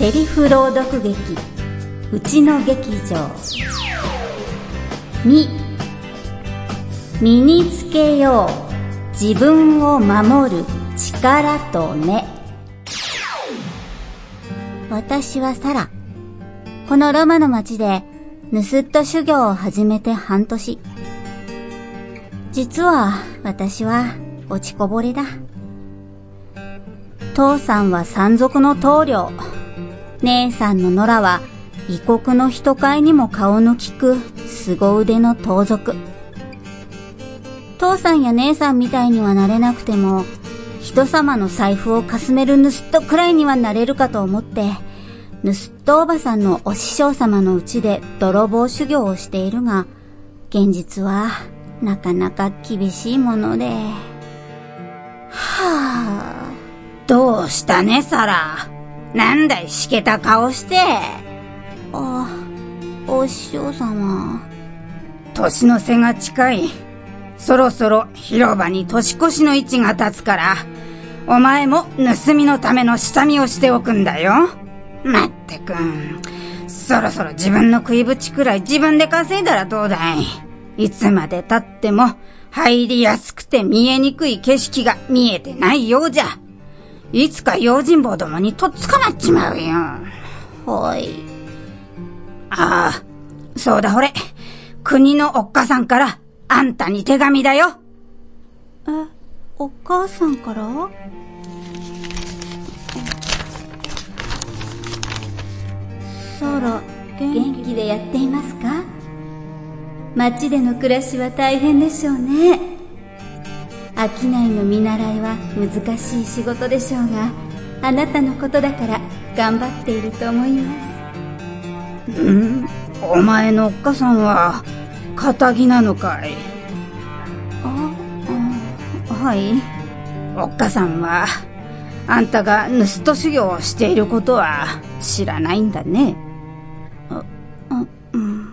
セリフ朗読劇うちの劇場。2身につけよう。自分を守る力と目。私はサラ。このロマの町で盗人修行を始めて半年。実は私は落ちこぼれだ。父さんは山賊の棟梁。姉さんの野良は異国の人飼いにも顔の利く凄腕の盗賊。父さんや姉さんみたいにはなれなくても、人様の財布をかすめる盗人くらいにはなれるかと思って、盗人おばさんのお師匠様のうちで泥棒修行をしているが、現実はなかなか厳しいもので。はあ、どうしたね、サラ。なんだい、しけた顔して。あ、お師匠様。年の瀬が近い。そろそろ広場に年越しの位置が立つから、お前も盗みのための下見をしておくんだよ。まってくん。そろそろ自分の食いぶちくらい自分で稼いだらどうだい。いつまで経っても入りやすくて見えにくい景色が見えてないようじゃ。いつか用心棒どもにとっ捕まっちまうよ。はい。ああ、そうだほれ。国のおっかさんからあんたに手紙だよ。え、お母さんから？サラ、元気でやっていますか？町での暮らしは大変でしょうね。商いの見習いは難しい仕事でしょうが、あなたのことだから頑張っていると思います。んお前のおっかさんは、仇なのかい？あ、あ、はい。おっかさんは、あんたが盗人修行をしていることは知らないんだね。あ、あ、うん。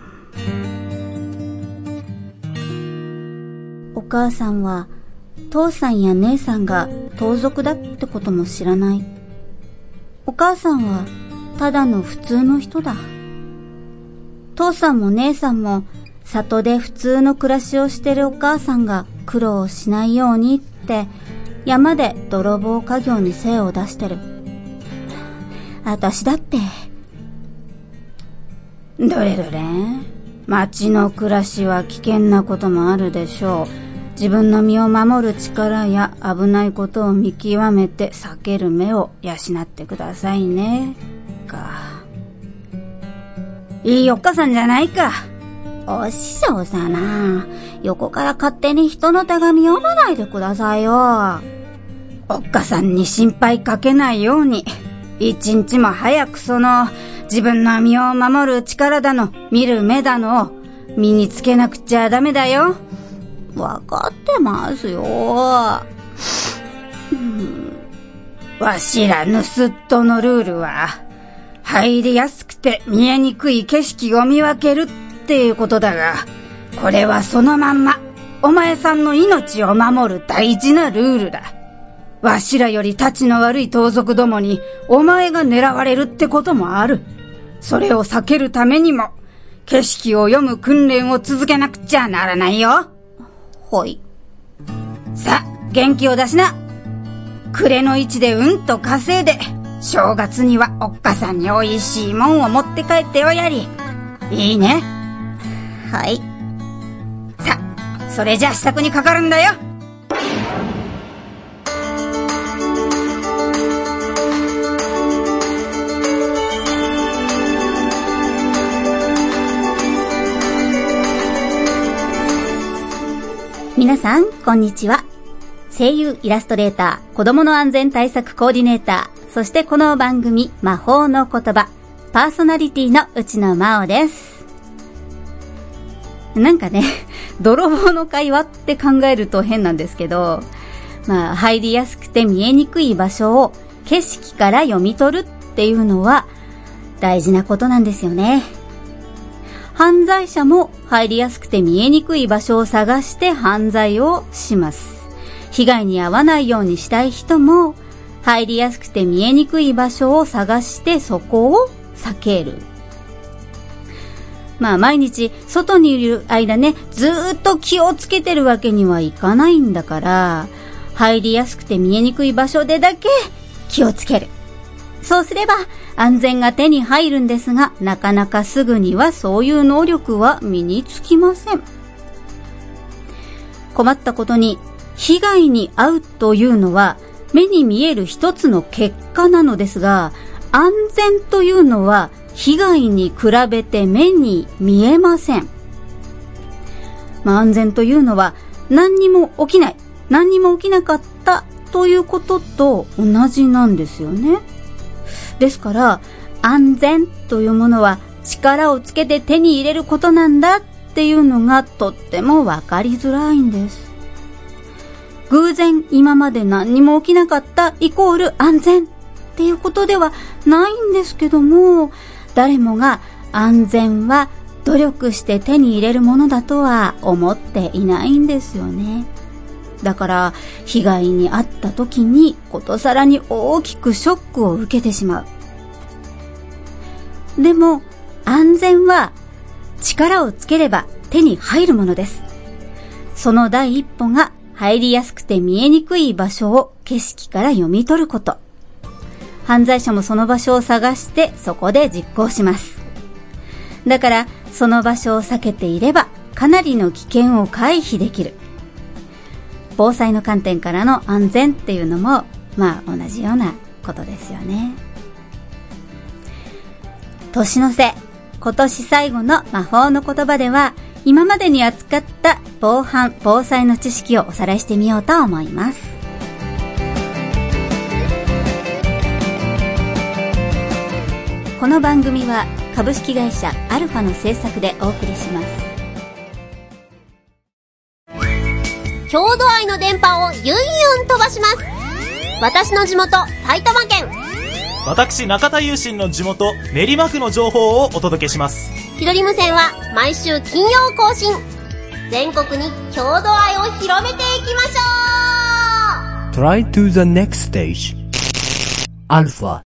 お母さんは、父さんや姉さんが盗賊だってことも知らない。お母さんはただの普通の人だ。父さんも姉さんも里で普通の暮らしをしてるお母さんが苦労しないようにって山で泥棒家業に精を出してる。私だって。どれどれ町の暮らしは危険なこともあるでしょう。自分の身を守る力や危ないことを見極めて避ける目を養ってくださいね。か。いいおっかさんじゃないか。お師匠さな。横から勝手に人の手紙読まないでくださいよ。おっかさんに心配かけないように、一日も早くその、自分の身を守る力だの、見る目だのを身につけなくちゃダメだよ。わかってますよ。わしら盗っ人のルールは、入りやすくて見えにくい景色を見分けるっていうことだが、これはそのまんま、お前さんの命を守る大事なルールだ。わしらより立ちの悪い盗賊どもに、お前が狙われるってこともある。それを避けるためにも、景色を読む訓練を続けなくちゃならないよ。ほい。さ、元気を出しな。暮れの位置でうんと稼いで、正月にはおっかさんに美味しいもんを持って帰っておやり。いいね。はい。さ、それじゃあ支度にかかるんだよ。皆さん、こんにちは。声優イラストレーター、子供の安全対策コーディネーター、そしてこの番組、魔法の言葉、パーソナリティの内野真央です。なんかね、泥棒の会話って考えると変なんですけど、まあ、入りやすくて見えにくい場所を景色から読み取るっていうのは大事なことなんですよね。犯罪者も入りやすくて見えにくい場所を探して犯罪をします。被害に遭わないようにしたい人も入りやすくて見えにくい場所を探してそこを避ける。まあ毎日外にいる間ね、ずっと気をつけてるわけにはいかないんだから、入りやすくて見えにくい場所でだけ気をつける。そうすれば安全が手に入るんですが、なかなかすぐにはそういう能力は身につきません。困ったことに、被害に遭うというのは目に見える一つの結果なのですが、安全というのは被害に比べて目に見えません。まあ、安全というのは何にも起きない、何にも起きなかったということと同じなんですよね。ですから、安全というものは力をつけて手に入れることなんだっていうのがとってもわかりづらいんです。偶然今まで何にも起きなかったイコール安全っていうことではないんですけども、誰もが安全は努力して手に入れるものだとは思っていないんですよね。だから被害に遭った時にことさらに大きくショックを受けてしまう。でも安全は力をつければ手に入るものです。その第一歩が入りやすくて見えにくい場所を景色から読み取ること。犯罪者もその場所を探してそこで実行します。だから、その場所を避けていれば、かなりの危険を回避できる。防災の観点からの安全っていうのも、まあ同じようなことですよね。年の瀬、今年最後の魔法の言葉では、今までに扱った防犯、防災の知識をおさらいしてみようと思います。この番組は株式会社アルファの制作でお送りしますします。私の地元埼玉県。私中田優心の地元練馬区の情報をお届けします。ひどり無線は毎週金曜更新。全国に郷土愛を広めていきましょう。Try to the next stage. アルファ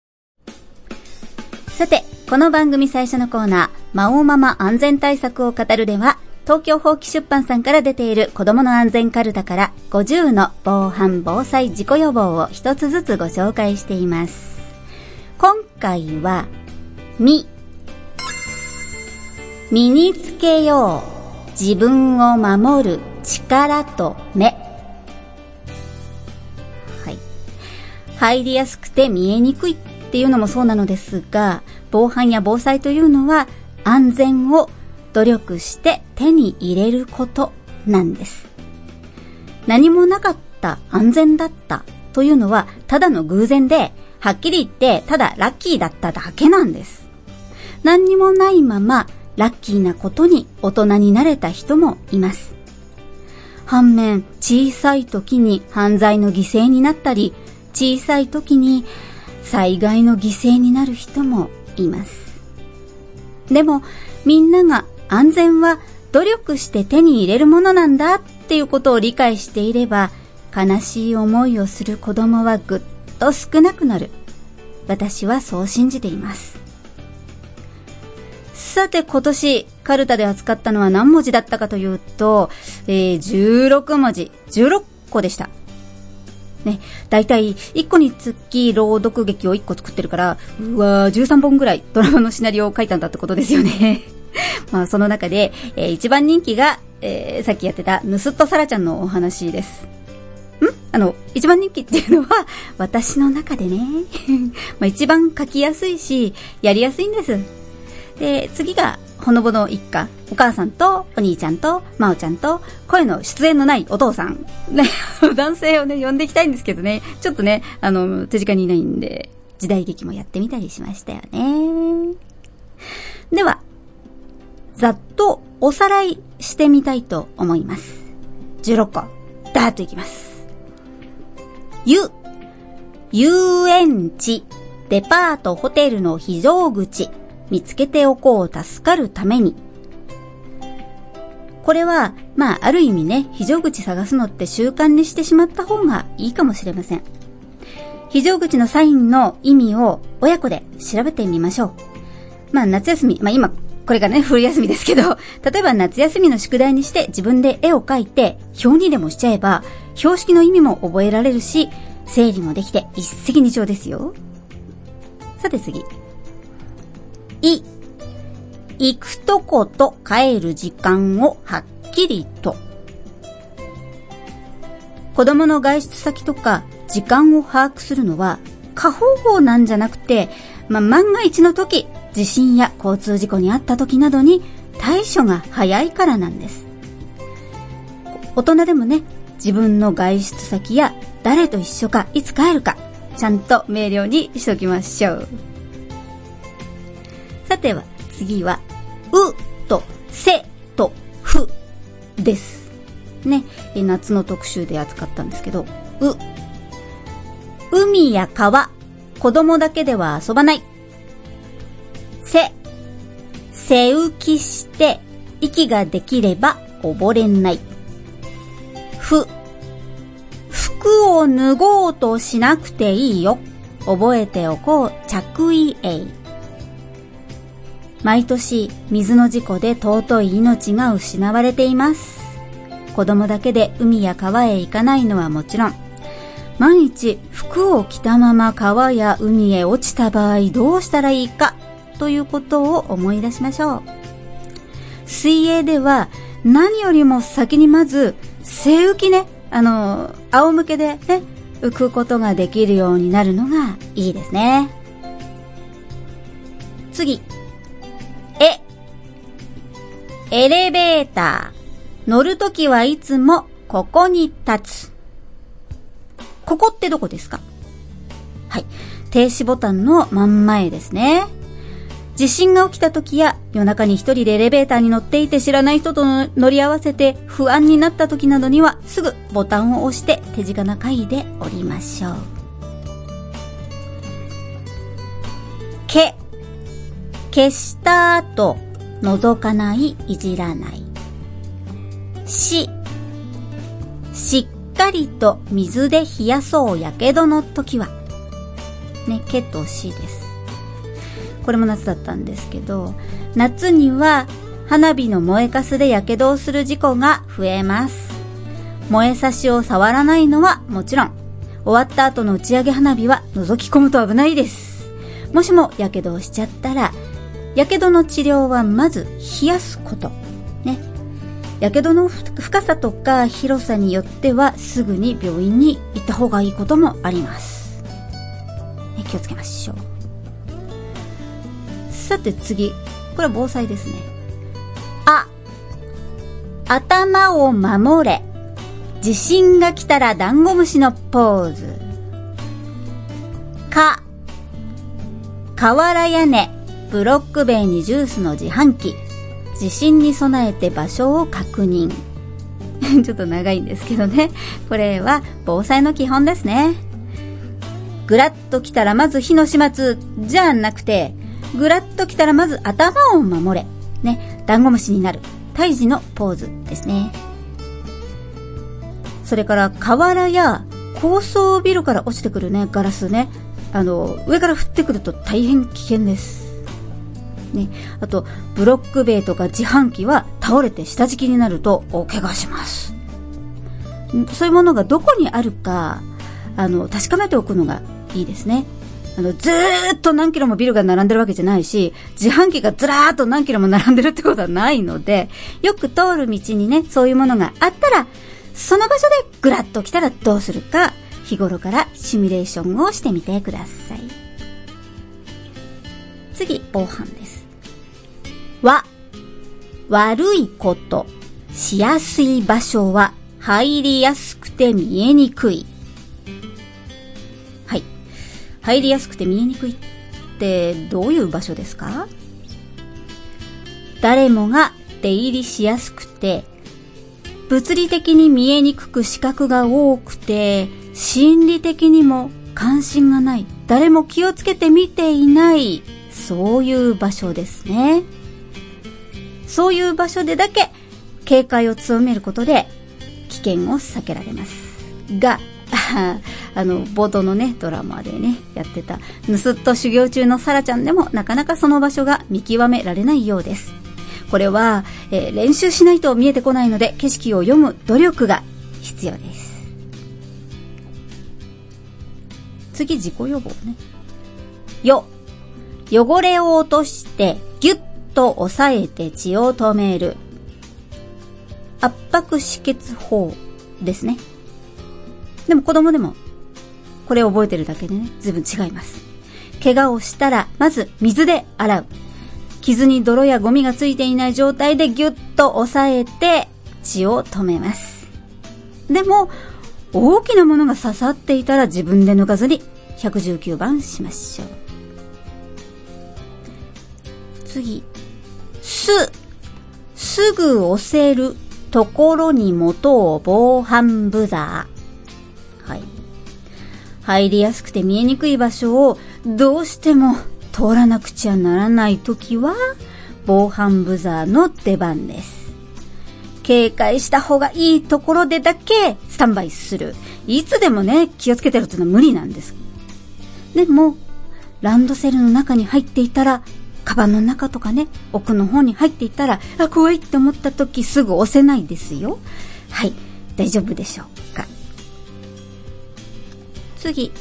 さて、この番組最初のコーナー、魔王ママ安全対策を語るでは、東京法規出版さんから出ている子供の安全カルタから50の防犯防災事故予防を一つずつご紹介しています。今回は、み。身につけよう。自分を守る力と目。はい。入りやすくて見えにくいっていうのもそうなのですが、防犯や防災というのは安全を努力して手に入れることなんです。何もなかった安全だったというのはただの偶然で、はっきり言ってただラッキーだっただけなんです。何にもないままラッキーなことに大人になれた人もいます。反面、小さい時に犯罪の犠牲になったり、小さい時に災害の犠牲になる人もいます。でも、みんなが安全は努力して手に入れるものなんだっていうことを理解していれば、悲しい思いをする子供はぐっと少なくなる。私はそう信じています。さて今年、カルタで扱ったのは何文字だったかというと、えー、16文字、16個でした。ね、だいたい1個につき朗読劇を1個作ってるから、うわー、13本ぐらいドラマのシナリオを書いたんだってことですよね。まあ、その中で、えー、一番人気が、えー、さっきやってた、ヌスットサラちゃんのお話です。ん？あの、一番人気っていうのは、私の中でね、まあ一番書きやすいし、やりやすいんです。で、次が、ほのぼの一家。お母さんと、お兄ちゃんと、まおちゃんと、声の出演のないお父さん。ね、男性をね、呼んでいきたいんですけどね、ちょっとね、あの、手近にいないんで、時代劇もやってみたりしましたよね。では、ざっとおさらいしてみたいと思います。16個、ダーッといきます。ゆ、遊園地、デパート、ホテルの非常口、見つけておこう助かるために。これは、まあ、ある意味ね、非常口探すのって習慣にしてしまった方がいいかもしれません。非常口のサインの意味を親子で調べてみましょう。まあ夏休み、まあ今、これがね、冬休みですけど、例えば夏休みの宿題にして自分で絵を描いて表にでもしちゃえば、標識の意味も覚えられるし、整理もできて一石二鳥ですよ。さて次。い、行くとこと帰る時間をはっきりと。子供の外出先とか時間を把握するのは過方法なんじゃなくて、まあ、万が一の時、地震や交通事故にあった時などに対処が早いからなんです。大人でもね、自分の外出先や誰と一緒かいつ帰るか、ちゃんと明瞭にしときましょう。さては、次は、うとせとふです。ね、夏の特集で扱ったんですけど、う。海や川、子供だけでは遊ばない。せ、背浮きして、息ができれば溺れない。ふ、服を脱ごうとしなくていいよ。覚えておこう、着衣泳。毎年、水の事故で尊い命が失われています。子供だけで海や川へ行かないのはもちろん、万一服を着たまま川や海へ落ちた場合どうしたらいいかということを思い出しましょう。水泳では何よりも先にまず背浮きね、あの、仰向けでね、浮くことができるようになるのがいいですね。次。え。エレベーター。乗るときはいつもここに立つ。ここってどこですか？はい。停止ボタンの真ん前ですね。地震が起きた時や夜中に一人でエレベーターに乗っていて知らない人と乗り合わせて不安になった時などにはすぐボタンを押して手近な階で降りましょう。け、消した後、覗かない、いじらない。し、しっかりと水で冷やそうやけどの時は。ね、けとしです。これも夏だったんですけど、夏には花火の燃えかすで火傷をする事故が増えます。燃えさしを触らないのはもちろん、終わった後の打ち上げ花火は覗き込むと危ないです。もしも火傷をしちゃったら、火傷の治療はまず冷やすこと。ね。火傷の深さとか広さによってはすぐに病院に行った方がいいこともあります。気をつけましょう。さて次。これは防災ですね。あ。頭を守れ。地震が来たらダンゴムシのポーズ。か。瓦屋根。ブロック塀にジュースの自販機。地震に備えて場所を確認。ちょっと長いんですけどね。これは防災の基本ですね。ぐらっと来たらまず火の始末じゃなくて、ぐらっと来たらまず頭を守れ。ね、ダンゴムシになる。胎児のポーズですね。それから、瓦や高層ビルから落ちてくるね、ガラスね。あの、上から降ってくると大変危険です。ね。あと、ブロック塀とか自販機は倒れて下敷きになると大怪我します。そういうものがどこにあるか、あの、確かめておくのがいいですね。あの、ずーっと何キロもビルが並んでるわけじゃないし、自販機がずらーっと何キロも並んでるってことはないので、よく通る道にね、そういうものがあったら、その場所でぐらっと来たらどうするか、日頃からシミュレーションをしてみてください。次、防犯です。わ、悪いこと、しやすい場所は入りやすくて見えにく。い。入りやすくて見えにくいってどういう場所ですか？誰もが出入りしやすくて、物理的に見えにくく視覚が多くて、心理的にも関心がない、誰も気をつけて見ていない、そういう場所ですね。そういう場所でだけ警戒を強めることで危険を避けられます。が、ああの、冒頭のね、ドラマでね、やってた、盗っ人修行中のサラちゃんでも、なかなかその場所が見極められないようです。これは、えー、練習しないと見えてこないので、景色を読む努力が必要です。次、自己予防ね。よ。汚れを落として、ぎゅっと押さえて血を止める。圧迫止血法ですね。でも子供でも、これを覚えてるだけでね、ずいぶん違います。怪我をしたら、まず水で洗う。傷に泥やゴミがついていない状態でギュッと押さえて血を止めます。でも、大きなものが刺さっていたら自分で抜かずに119番しましょう。次。す、すぐ押せるところに元を防犯ブザー。入りやすくて見えにくい場所をどうしても通らなくちゃならないときは、防犯ブザーの出番です。警戒した方がいいところでだけスタンバイする。いつでもね、気をつけてるっていうのは無理なんです。でも、ランドセルの中に入っていたら、カバンの中とかね、奥の方に入っていたら、あ、怖いって思った時すぐ押せないですよ。はい、大丈夫でしょうか。次。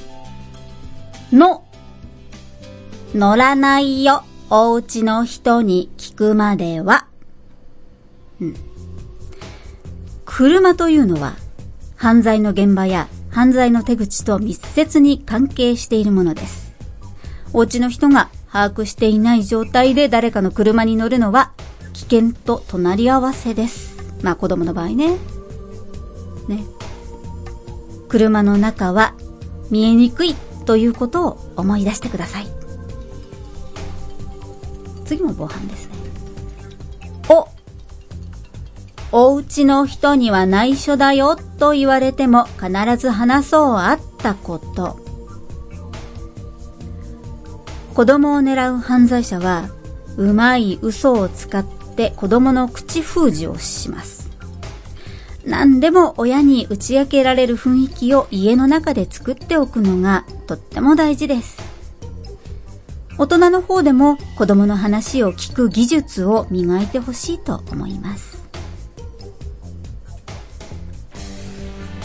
の。乗らないよ。お家の人に聞くまでは。うん。車というのは、犯罪の現場や犯罪の手口と密接に関係しているものです。お家の人が把握していない状態で誰かの車に乗るのは危険と隣り合わせです。まあ子供の場合ね。ね。車の中は見えにくいということを思い出してください。次も防犯ですね。おお家の人には内緒だよと言われても必ず話そうあったこと。子供を狙う犯罪者は、うまい嘘を使って子供の口封じをします。何でも親に打ち明けられる雰囲気を家の中で作っておくのがとっても大事です。大人の方でも子供の話を聞く技術を磨いてほしいと思います。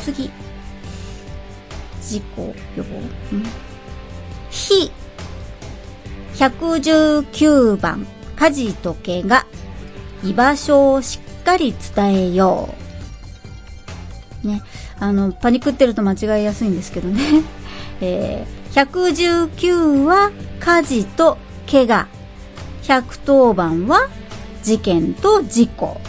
次。事故予防。ん非。119番、家事とけが、居場所をしっかり伝えよう。ね。あの、パニックってると間違いやすいんですけどね。えー、119は火事と怪我。110番は事件と事故。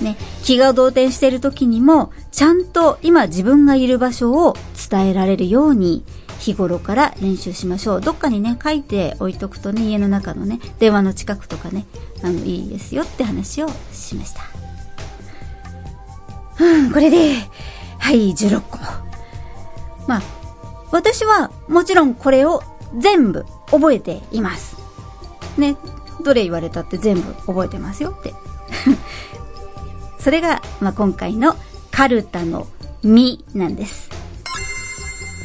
ね、気が動転している時にも、ちゃんと今自分がいる場所を伝えられるように、日頃から練習しましょう。どっかにね、書いて置いとくとね、家の中のね、電話の近くとかね、あの、いいですよって話をしました。うん、これで、はい、16個。まあ、私はもちろんこれを全部覚えています。ね、どれ言われたって全部覚えてますよって。それが、まあ、今回のカルタの実なんです。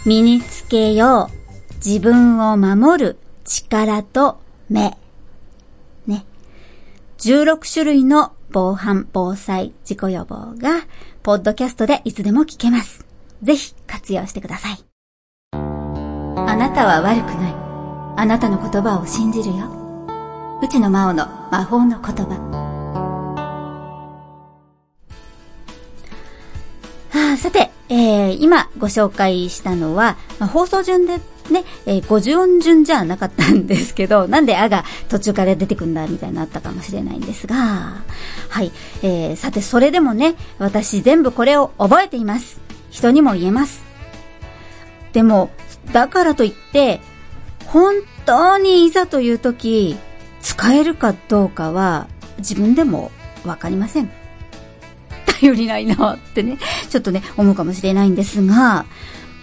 身につけよう。自分を守る力と目。ね。16種類の防犯、防災、事故予防が、ポッドキャストでいつでも聞けます。ぜひ活用してください。あなたは悪くない。あなたの言葉を信じるよ。内野真央の魔法の言葉。あさて、えー、今ご紹介したのは、まあ、放送順でね、えー、50音順じゃなかったんですけど、なんであが途中から出てくんだみたいになったかもしれないんですが、はい、えー、さてそれでもね、私全部これを覚えています。人にも言えます。でも、だからといって、本当にいざという時、使えるかどうかは自分でもわかりません。頼りないなってね、ちょっとね、思うかもしれないんですが、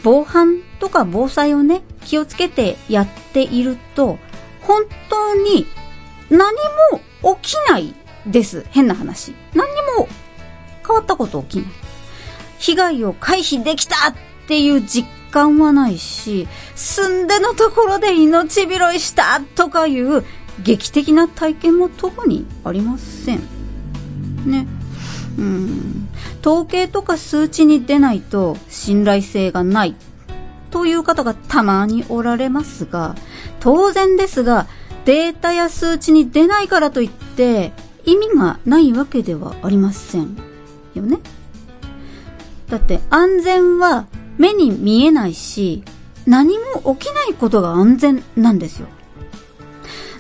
防犯とか防災をね、気をつけてやっていると、本当に何も起きないです。変な話。何にも変わったこと起きない。被害を回避できたっていう実感はないし、住んでのところで命拾いしたとかいう劇的な体験も特にありません。ね。うん。統計とか数値に出ないと信頼性がないという方がたまにおられますが、当然ですが、データや数値に出ないからといって意味がないわけではありませんよね。だって安全は目に見えないし、何も起きないことが安全なんですよ。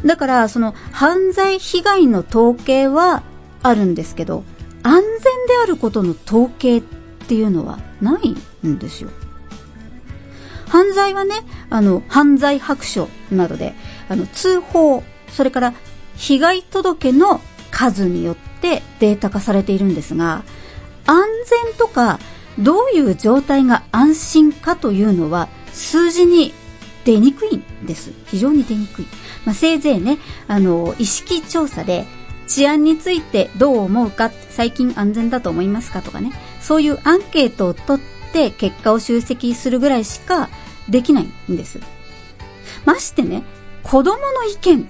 だから、その犯罪被害の統計はあるんですけど、安全であることの統計っていうのはないんですよ。犯罪はね、あの、犯罪白書などで、あの、通報、それから被害届の数によってデータ化されているんですが、安全とかどういう状態が安心かというのは数字に出にくいんです。非常に出にくい。まあ、せいぜいね、あの、意識調査で治安についてどう思うか、最近安全だと思いますかとかね、そういうアンケートを取って結果を集積するぐらいしかできないんです。ましてね、子供の意見、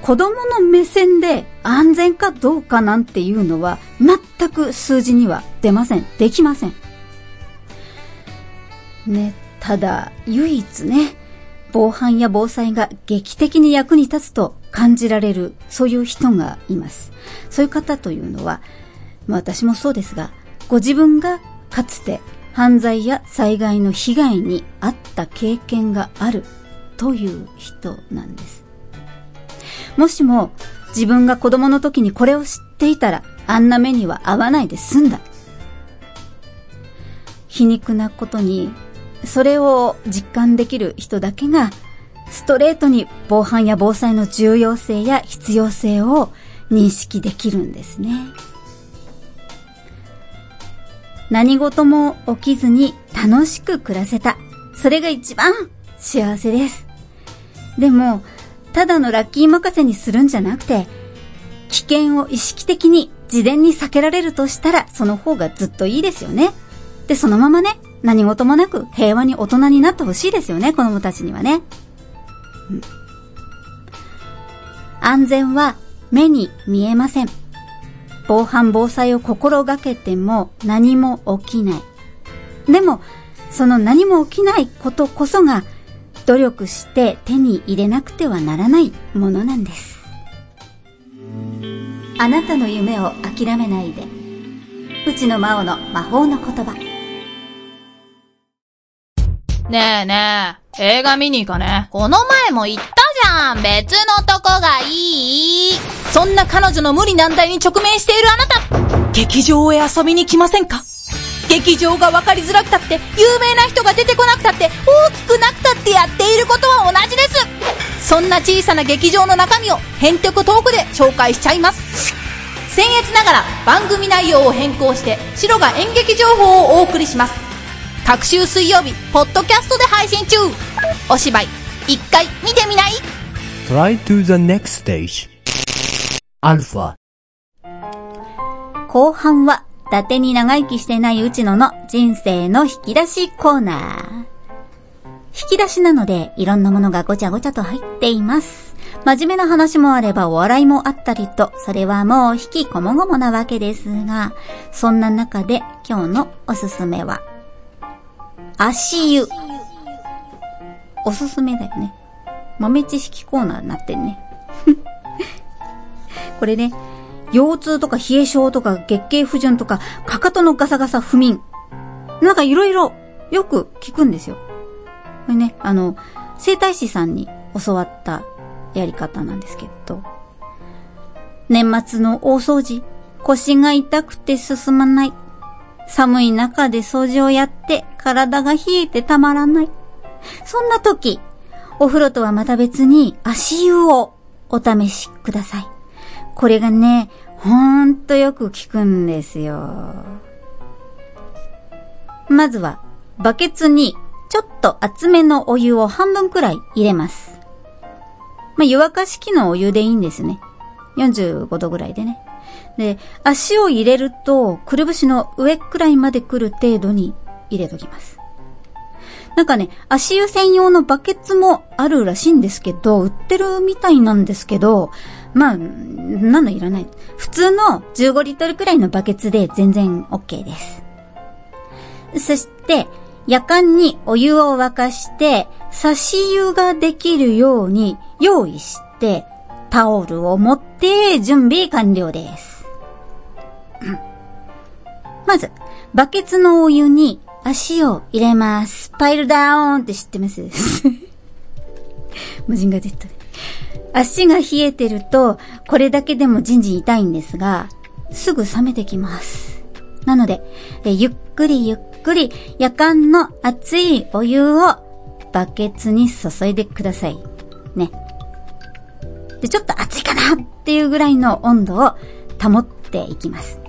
子供の目線で安全かどうかなんていうのは全く数字には出ません。できません。ね、ただ唯一ね、防犯や防災が劇的に役に立つと感じられる、そういう人がいます。そういう方というのは、まあ私もそうですが、ご自分がかつて犯罪や災害の被害に遭った経験があるという人なんです。もしも自分が子供の時にこれを知っていたらあんな目には合わないで済んだ。皮肉なことにそれを実感できる人だけが、ストレートに防犯や防災の重要性や必要性を認識できるんですね。何事も起きずに楽しく暮らせた。それが一番幸せです。でも、ただのラッキー任せにするんじゃなくて、危険を意識的に事前に避けられるとしたら、その方がずっといいですよね。で、そのままね、何事もなく平和に大人になってほしいですよね、子供たちにはね。安全は目に見えません。防犯防災を心がけても何も起きない。でも、その何も起きないことこそが努力して手に入れなくてはならないものなんです。あなたの夢を諦めないで。うちの魔王の魔法の言葉。ねえねえ、映画見に行かね。この前も言ったじゃん。別のとこがいい。そんな彼女の無理難題に直面しているあなた、劇場へ遊びに来ませんか？劇場が分かりづらくたって、有名な人が出てこなくたって、大きくなくたってやっていることは同じです。そんな小さな劇場の中身を、編曲トークで紹介しちゃいます。僭越ながら番組内容を変更して、白が演劇情報をお送りします。各週水曜日、ポッドキャストで配信中お芝居、一回見てみない ?Try to the next stage. アルファ。後半は、伊達に長生きしてないうちのの人生の引き出しコーナー。引き出しなので、いろんなものがごちゃごちゃと入っています。真面目な話もあればお笑いもあったりと、それはもう引きこもごもなわけですが、そんな中で今日のおすすめは、足湯。おすすめだよね。豆知識コーナーになってんね。これね、腰痛とか冷え性とか月経不順とか、かかとのガサガサ不眠。なんかいろいろよく聞くんですよ。これね、あの、生体師さんに教わったやり方なんですけど、年末の大掃除、腰が痛くて進まない。寒い中で掃除をやって体が冷えてたまらない。そんな時、お風呂とはまた別に足湯をお試しください。これがね、ほんとよく効くんですよ。まずは、バケツにちょっと厚めのお湯を半分くらい入れます。まあ、湯沸かし器のお湯でいいんですね。45度ぐらいでね。で、足を入れると、くるぶしの上くらいまで来る程度に入れときます。なんかね、足湯専用のバケツもあるらしいんですけど、売ってるみたいなんですけど、まあ、なのいらない。普通の15リットルくらいのバケツで全然 OK です。そして、夜間にお湯を沸かして、差し湯ができるように用意して、タオルを持って準備完了です。まず、バケツのお湯に足を入れます。パイルダウンって知ってます？無人が出た。足が冷えてると、これだけでもじんじん痛いんですが、すぐ冷めてきます。なので、えゆっくりゆっくり夜間の熱いお湯をバケツに注いでください。ね。で、ちょっと熱いかなっていうぐらいの温度を保っていきます。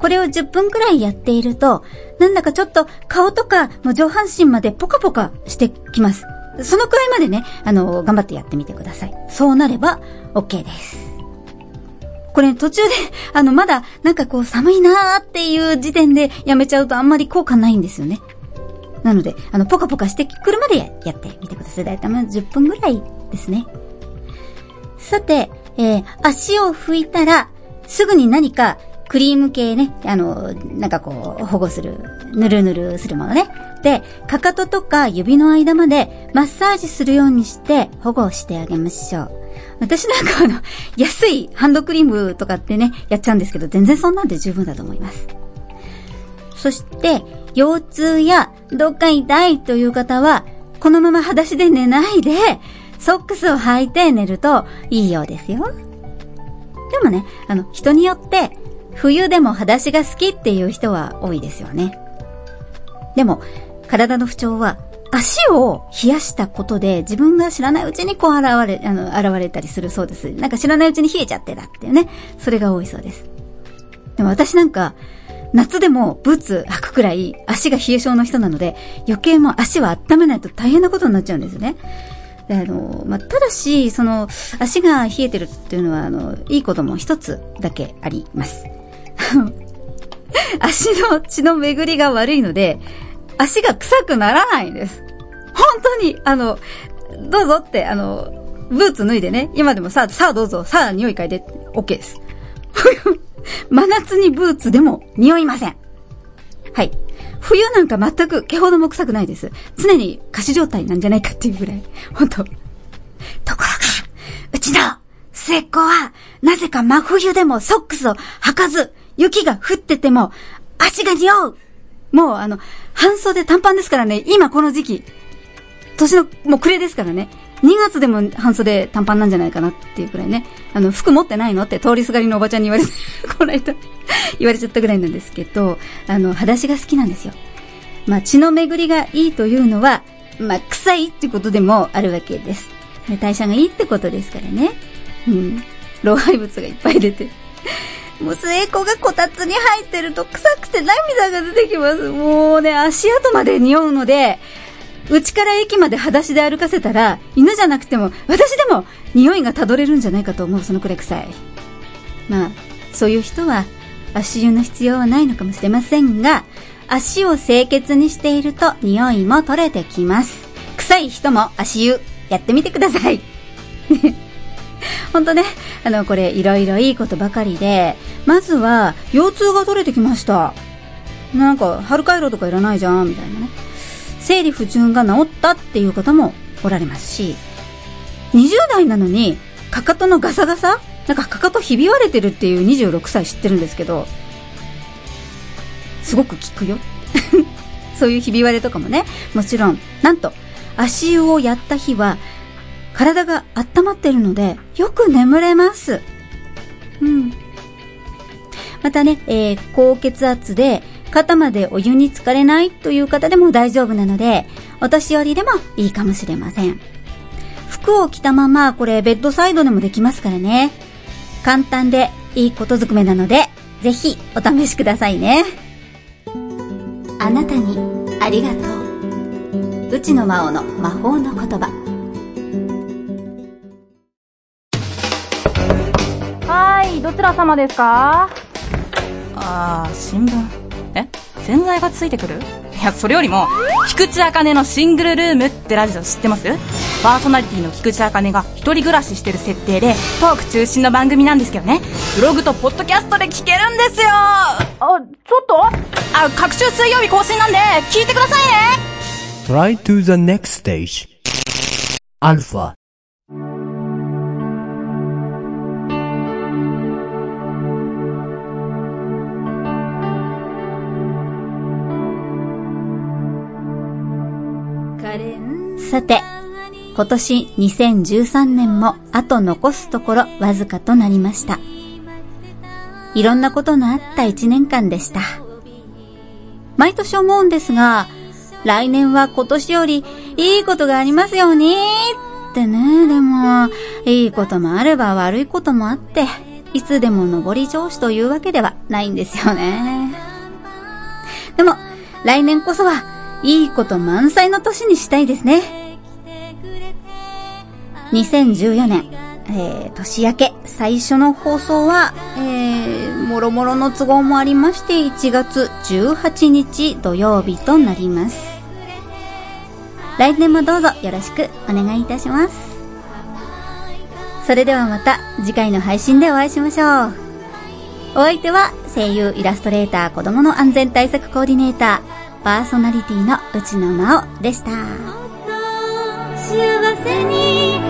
これを10分くらいやっていると、なんだかちょっと顔とかもう上半身までポカポカしてきます。そのくらいまでね、あの、頑張ってやってみてください。そうなれば OK です。これ途中で、あの、まだなんかこう寒いなーっていう時点でやめちゃうとあんまり効果ないんですよね。なので、あの、ポカポカしてくるまでやってみてください。だいたいま10分ぐらいですね。さて、えー足を拭いたら、すぐに何かクリーム系ね、あの、なんかこう、保護する、ぬるぬるするものね。で、かかととか指の間までマッサージするようにして保護してあげましょう。私なんかあの、安いハンドクリームとかってね、やっちゃうんですけど、全然そんなんで十分だと思います。そして、腰痛やどっか痛いという方は、このまま裸足で寝ないで、ソックスを履いて寝るといいようですよ。でもね、あの、人によって、冬でも裸足が好きっていう人は多いですよね。でも、体の不調は、足を冷やしたことで自分が知らないうちにこう現れ、あの、現れたりするそうです。なんか知らないうちに冷えちゃってたっていうね。それが多いそうです。でも私なんか、夏でもブーツ履くくらい足が冷え性の人なので、余計も足は温めないと大変なことになっちゃうんですよね。であの、まあ、ただし、その、足が冷えてるっていうのは、あの、いいことも一つだけあります。足の血の巡りが悪いので、足が臭くならないんです。本当に、あの、どうぞって、あの、ブーツ脱いでね、今でもさあ、さあどうぞ、さあ匂い嗅いで、OK です。真夏にブーツでも匂いません。はい。冬なんか全く毛ほども臭くないです。常に仮死状態なんじゃないかっていうぐらい。本当ところが、うちの末っ子は、なぜか真冬でもソックスを履かず、雪が降ってても、足が匂うもうあの、半袖短パンですからね、今この時期。年の、もう暮れですからね。2月でも半袖短パンなんじゃないかなっていうくらいね。あの、服持ってないのって通りすがりのおばちゃんに言われて、この間、言われちゃったぐらいなんですけど、あの、裸足が好きなんですよ。まあ、血の巡りがいいというのは、まあ、臭いってことでもあるわけです。代謝がいいってことですからね。うん。老廃物がいっぱい出て。もう末っ子がこたつに入ってると臭くて涙が出てきます。もうね、足跡まで匂うので、家から駅まで裸足で歩かせたら、犬じゃなくても、私でも匂いがたどれるんじゃないかと思う、そのくらい臭い。まあ、そういう人は、足湯の必要はないのかもしれませんが、足を清潔にしていると匂いも取れてきます。臭い人も足湯、やってみてください。ほんとね、あの、これ、いろいろいいことばかりで、まずは、腰痛が取れてきました。なんか、春回路とかいらないじゃん、みたいなね。生理不順が治ったっていう方もおられますし、20代なのに、かかとのガサガサ？なんかかかとひび割れてるっていう26歳知ってるんですけど、すごく効くよ。そういうひび割れとかもね、もちろん、なんと、足湯をやった日は、体が温まってるので、よく眠れます。うん。またね、えー高血圧で肩までお湯に浸かれないという方でも大丈夫なので、お年寄りでもいいかもしれません。服を着たまま、これベッドサイドでもできますからね。簡単でいいことずくめなので、ぜひお試しくださいね。あなたにありがとう。うちの魔王の魔法の言葉。どちら様ですか？あー、新聞。え？洗剤がついてくる？いや、それよりも、菊池茜のシングルルームってラジオ知ってます？パーソナリティの菊池茜が一人暮らししてる設定で、トーク中心の番組なんですけどね。ブログとポッドキャストで聞けるんですよあ、ちょっと？あ、各週水曜日更新なんで、聞いてくださいね Try to the next stage. Alpha. さて、今年2013年もあと残すところわずかとなりました。いろんなことのあった一年間でした。毎年思うんですが、来年は今年よりいいことがありますようにってね、でも、いいこともあれば悪いこともあって、いつでも上り調子というわけではないんですよね。でも、来年こそは、いいこと満載の年にしたいですね。2014年、えー、年明け最初の放送は、えー、もろもろの都合もありまして1月18日土曜日となります。来年もどうぞよろしくお願いいたします。それではまた次回の配信でお会いしましょう。お相手は声優イラストレーター子供の安全対策コーディネーターパーソナリティの内野真央でした。幸せに